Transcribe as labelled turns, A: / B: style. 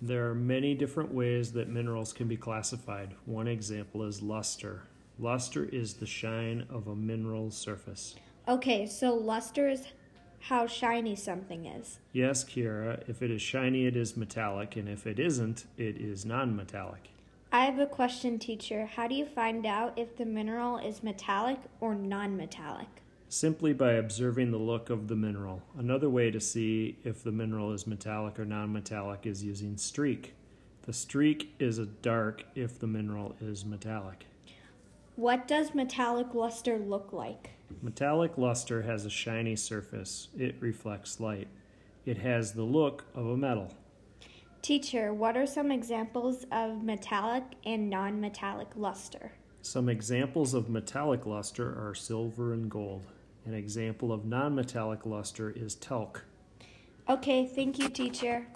A: many different ways that minerals can be classified. One example is luster. Luster is the shine of a mineral surface.
B: Okay, so luster is how shiny something is.
A: Yes, Kiera, if it is shiny, it is metallic, and if it isn't, it is non metallic.
B: I have a question, teacher. How do you find out if the mineral is metallic or non metallic?
A: Simply by observing the look of the mineral. Another way to see if the mineral is metallic or non metallic is using streak. The streak is a dark if the mineral is metallic.
B: What does metallic luster look like?
A: Metallic luster has a shiny surface. It reflects light. It has the look of a metal.
B: Teacher, what are some examples of metallic and non metallic luster?
A: Some examples of metallic luster are silver and gold. An example of non metallic luster is talc.
B: Okay, thank you, teacher.